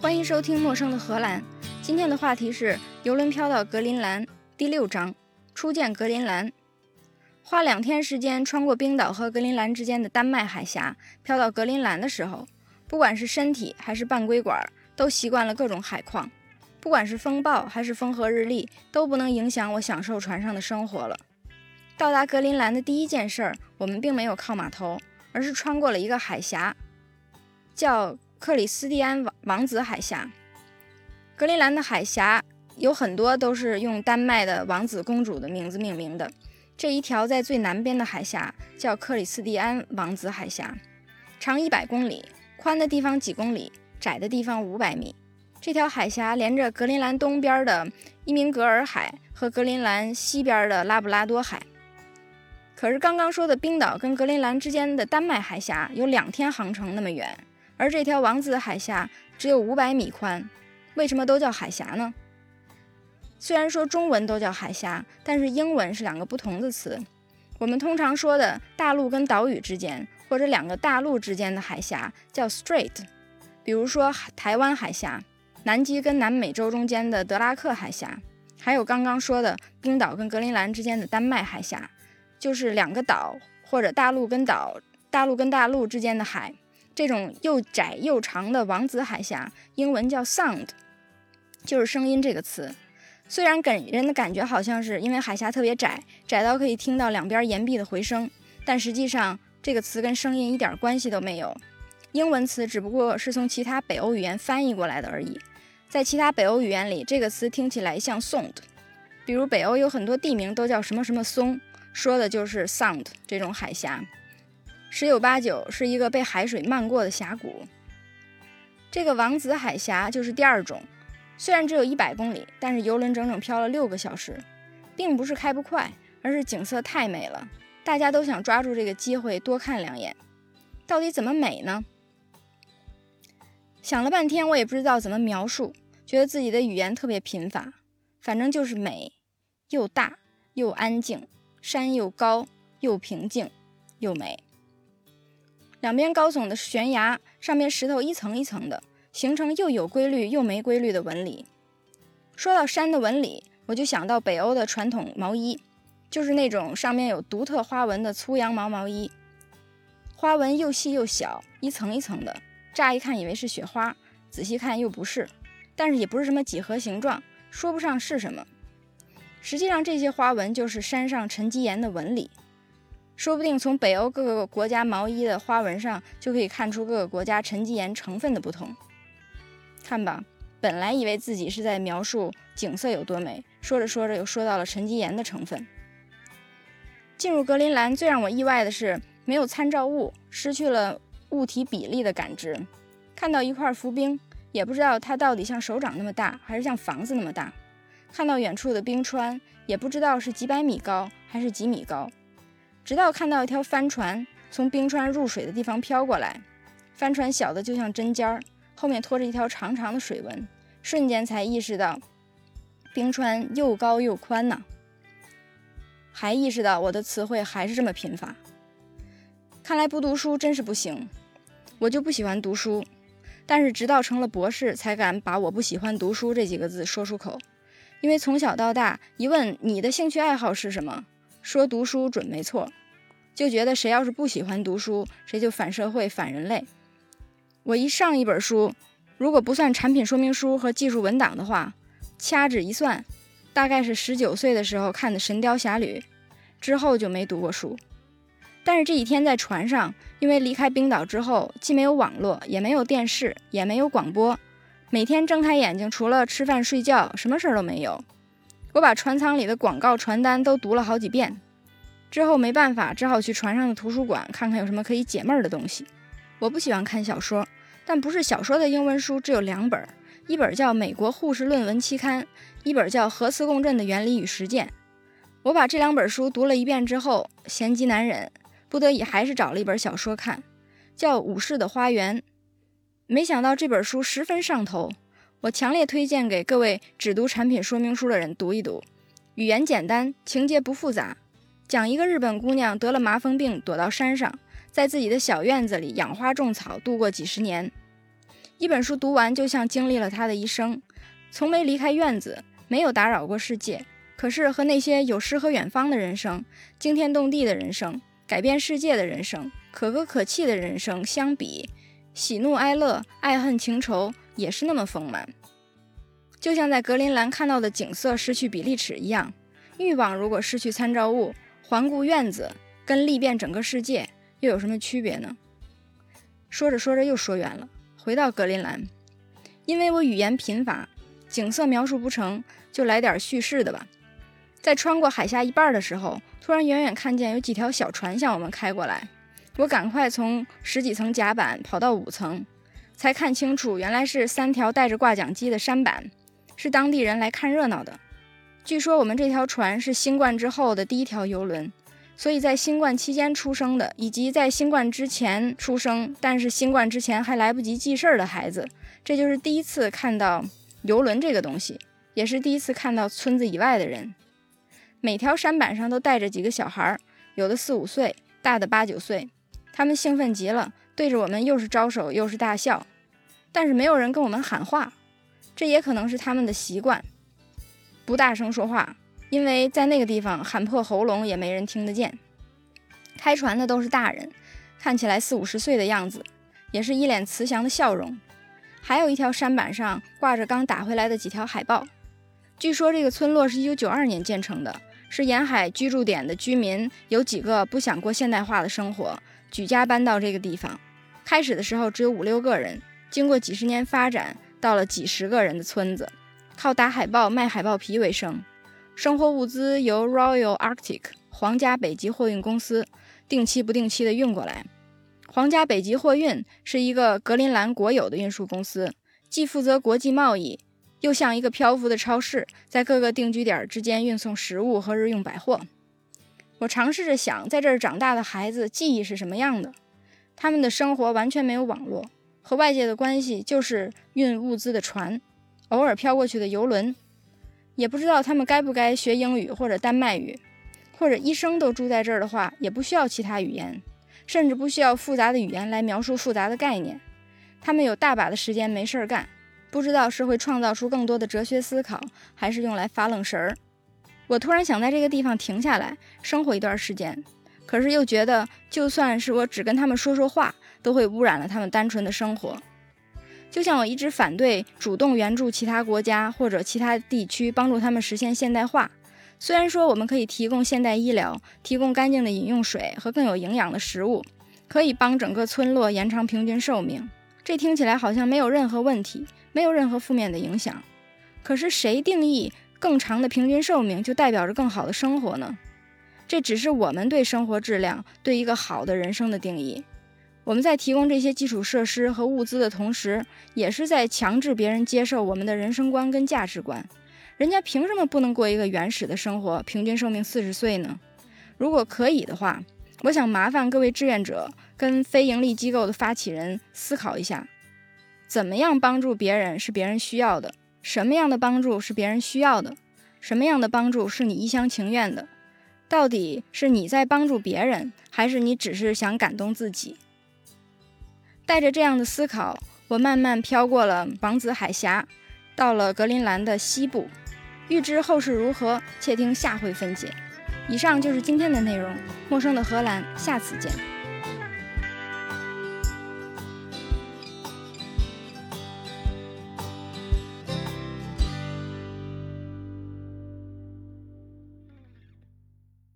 欢迎收听《陌生的荷兰》。今天的话题是游轮飘到格陵兰第六章：初见格陵兰。花两天时间穿过冰岛和格陵兰之间的丹麦海峡，飘到格陵兰的时候，不管是身体还是半规管，都习惯了各种海况。不管是风暴还是风和日丽，都不能影响我享受船上的生活了。到达格陵兰的第一件事儿，我们并没有靠码头，而是穿过了一个海峡，叫。克里斯蒂安王王子海峡，格陵兰的海峡有很多都是用丹麦的王子公主的名字命名的。这一条在最南边的海峡叫克里斯蒂安王子海峡，长一百公里，宽的地方几公里，窄的地方五百米。这条海峡连着格陵兰东边的伊明格尔海和格陵兰西边的拉布拉多海。可是刚刚说的冰岛跟格陵兰之间的丹麦海峡有两天航程那么远。而这条王子海峡只有五百米宽，为什么都叫海峡呢？虽然说中文都叫海峡，但是英文是两个不同的词。我们通常说的大陆跟岛屿之间，或者两个大陆之间的海峡叫 strait，比如说台湾海峡、南极跟南美洲中间的德拉克海峡，还有刚刚说的冰岛跟格陵兰之间的丹麦海峡，就是两个岛或者大陆跟岛、大陆跟大陆之间的海。这种又窄又长的王子海峡，英文叫 Sound，就是声音这个词。虽然给人的感觉好像是因为海峡特别窄，窄到可以听到两边岩壁的回声，但实际上这个词跟声音一点关系都没有。英文词只不过是从其他北欧语言翻译过来的而已。在其他北欧语言里，这个词听起来像 Sound，比如北欧有很多地名都叫什么什么松，说的就是 Sound 这种海峡。十有八九是一个被海水漫过的峡谷。这个王子海峡就是第二种，虽然只有一百公里，但是游轮整整漂了六个小时，并不是开不快，而是景色太美了，大家都想抓住这个机会多看两眼。到底怎么美呢？想了半天，我也不知道怎么描述，觉得自己的语言特别贫乏。反正就是美，又大又安静，山又高又平静又美。两边高耸的悬崖，上面石头一层一层的，形成又有规律又没规律的纹理。说到山的纹理，我就想到北欧的传统毛衣，就是那种上面有独特花纹的粗羊毛毛衣，花纹又细又小，一层一层的，乍一看以为是雪花，仔细看又不是，但是也不是什么几何形状，说不上是什么。实际上，这些花纹就是山上沉积岩的纹理。说不定从北欧各个国家毛衣的花纹上就可以看出各个国家沉积岩成分的不同。看吧，本来以为自己是在描述景色有多美，说着说着又说到了沉积岩的成分。进入格陵兰最让我意外的是没有参照物，失去了物体比例的感知。看到一块浮冰，也不知道它到底像手掌那么大，还是像房子那么大。看到远处的冰川，也不知道是几百米高还是几米高。直到看到一条帆船从冰川入水的地方飘过来，帆船小的就像针尖儿，后面拖着一条长长的水纹，瞬间才意识到冰川又高又宽呢。还意识到我的词汇还是这么贫乏，看来不读书真是不行。我就不喜欢读书，但是直到成了博士，才敢把我不喜欢读书这几个字说出口。因为从小到大，一问你的兴趣爱好是什么？说读书准没错，就觉得谁要是不喜欢读书，谁就反社会、反人类。我一上一本书，如果不算产品说明书和技术文档的话，掐指一算，大概是十九岁的时候看的《神雕侠侣》，之后就没读过书。但是这几天在船上，因为离开冰岛之后，既没有网络，也没有电视，也没有广播，每天睁开眼睛，除了吃饭睡觉，什么事儿都没有。我把船舱里的广告传单都读了好几遍，之后没办法，只好去船上的图书馆看看有什么可以解闷儿的东西。我不喜欢看小说，但不是小说的英文书只有两本，一本叫《美国护士论文期刊》，一本叫《核磁共振的原理与实践》。我把这两本书读了一遍之后，闲极难忍，不得已还是找了一本小说看，叫《武士的花园》。没想到这本书十分上头。我强烈推荐给各位只读产品说明书的人读一读，语言简单，情节不复杂，讲一个日本姑娘得了麻风病，躲到山上，在自己的小院子里养花种草，度过几十年。一本书读完，就像经历了她的一生，从没离开院子，没有打扰过世界。可是和那些有诗和远方的人生、惊天动地的人生、改变世界的人生、可歌可泣的人生相比，喜怒哀乐、爱恨情仇也是那么丰满。就像在格林兰看到的景色失去比例尺一样，欲望如果失去参照物，环顾院子跟历遍整个世界又有什么区别呢？说着说着又说远了，回到格林兰，因为我语言贫乏，景色描述不成就来点叙事的吧。在穿过海峡一半的时候，突然远远看见有几条小船向我们开过来。我赶快从十几层甲板跑到五层，才看清楚，原来是三条带着挂桨机的舢板，是当地人来看热闹的。据说我们这条船是新冠之后的第一条游轮，所以在新冠期间出生的，以及在新冠之前出生但是新冠之前还来不及记事儿的孩子，这就是第一次看到游轮这个东西，也是第一次看到村子以外的人。每条舢板上都带着几个小孩儿，有的四五岁，大的八九岁。他们兴奋极了，对着我们又是招手又是大笑。但是没有人跟我们喊话，这也可能是他们的习惯，不大声说话，因为在那个地方喊破喉咙也没人听得见。开船的都是大人，看起来四五十岁的样子，也是一脸慈祥的笑容。还有一条山板上挂着刚打回来的几条海报，据说这个村落是一九九二年建成的。是沿海居住点的居民，有几个不想过现代化的生活，举家搬到这个地方。开始的时候只有五六个人，经过几十年发展，到了几十个人的村子，靠打海报、卖海豹皮为生。生活物资由 Royal Arctic 皇家北极货运公司定期不定期的运过来。皇家北极货运是一个格陵兰国有的运输公司，既负责国际贸易。又像一个漂浮的超市，在各个定居点之间运送食物和日用百货。我尝试着想，在这儿长大的孩子记忆是什么样的？他们的生活完全没有网络，和外界的关系就是运物资的船，偶尔飘过去的游轮。也不知道他们该不该学英语或者丹麦语，或者一生都住在这儿的话，也不需要其他语言，甚至不需要复杂的语言来描述复杂的概念。他们有大把的时间没事儿干。不知道是会创造出更多的哲学思考，还是用来发愣神儿。我突然想在这个地方停下来生活一段时间，可是又觉得，就算是我只跟他们说说话，都会污染了他们单纯的生活。就像我一直反对主动援助其他国家或者其他地区，帮助他们实现现代化。虽然说我们可以提供现代医疗，提供干净的饮用水和更有营养的食物，可以帮整个村落延长平均寿命，这听起来好像没有任何问题。没有任何负面的影响，可是谁定义更长的平均寿命就代表着更好的生活呢？这只是我们对生活质量、对一个好的人生的定义。我们在提供这些基础设施和物资的同时，也是在强制别人接受我们的人生观跟价值观。人家凭什么不能过一个原始的生活，平均寿命四十岁呢？如果可以的话，我想麻烦各位志愿者跟非营利机构的发起人思考一下。怎么样帮助别人是别人需要的？什么样的帮助是别人需要的？什么样的帮助是你一厢情愿的？到底是你在帮助别人，还是你只是想感动自己？带着这样的思考，我慢慢飘过了王子海峡，到了格陵兰的西部。欲知后事如何，且听下回分解。以上就是今天的内容。陌生的荷兰，下次见。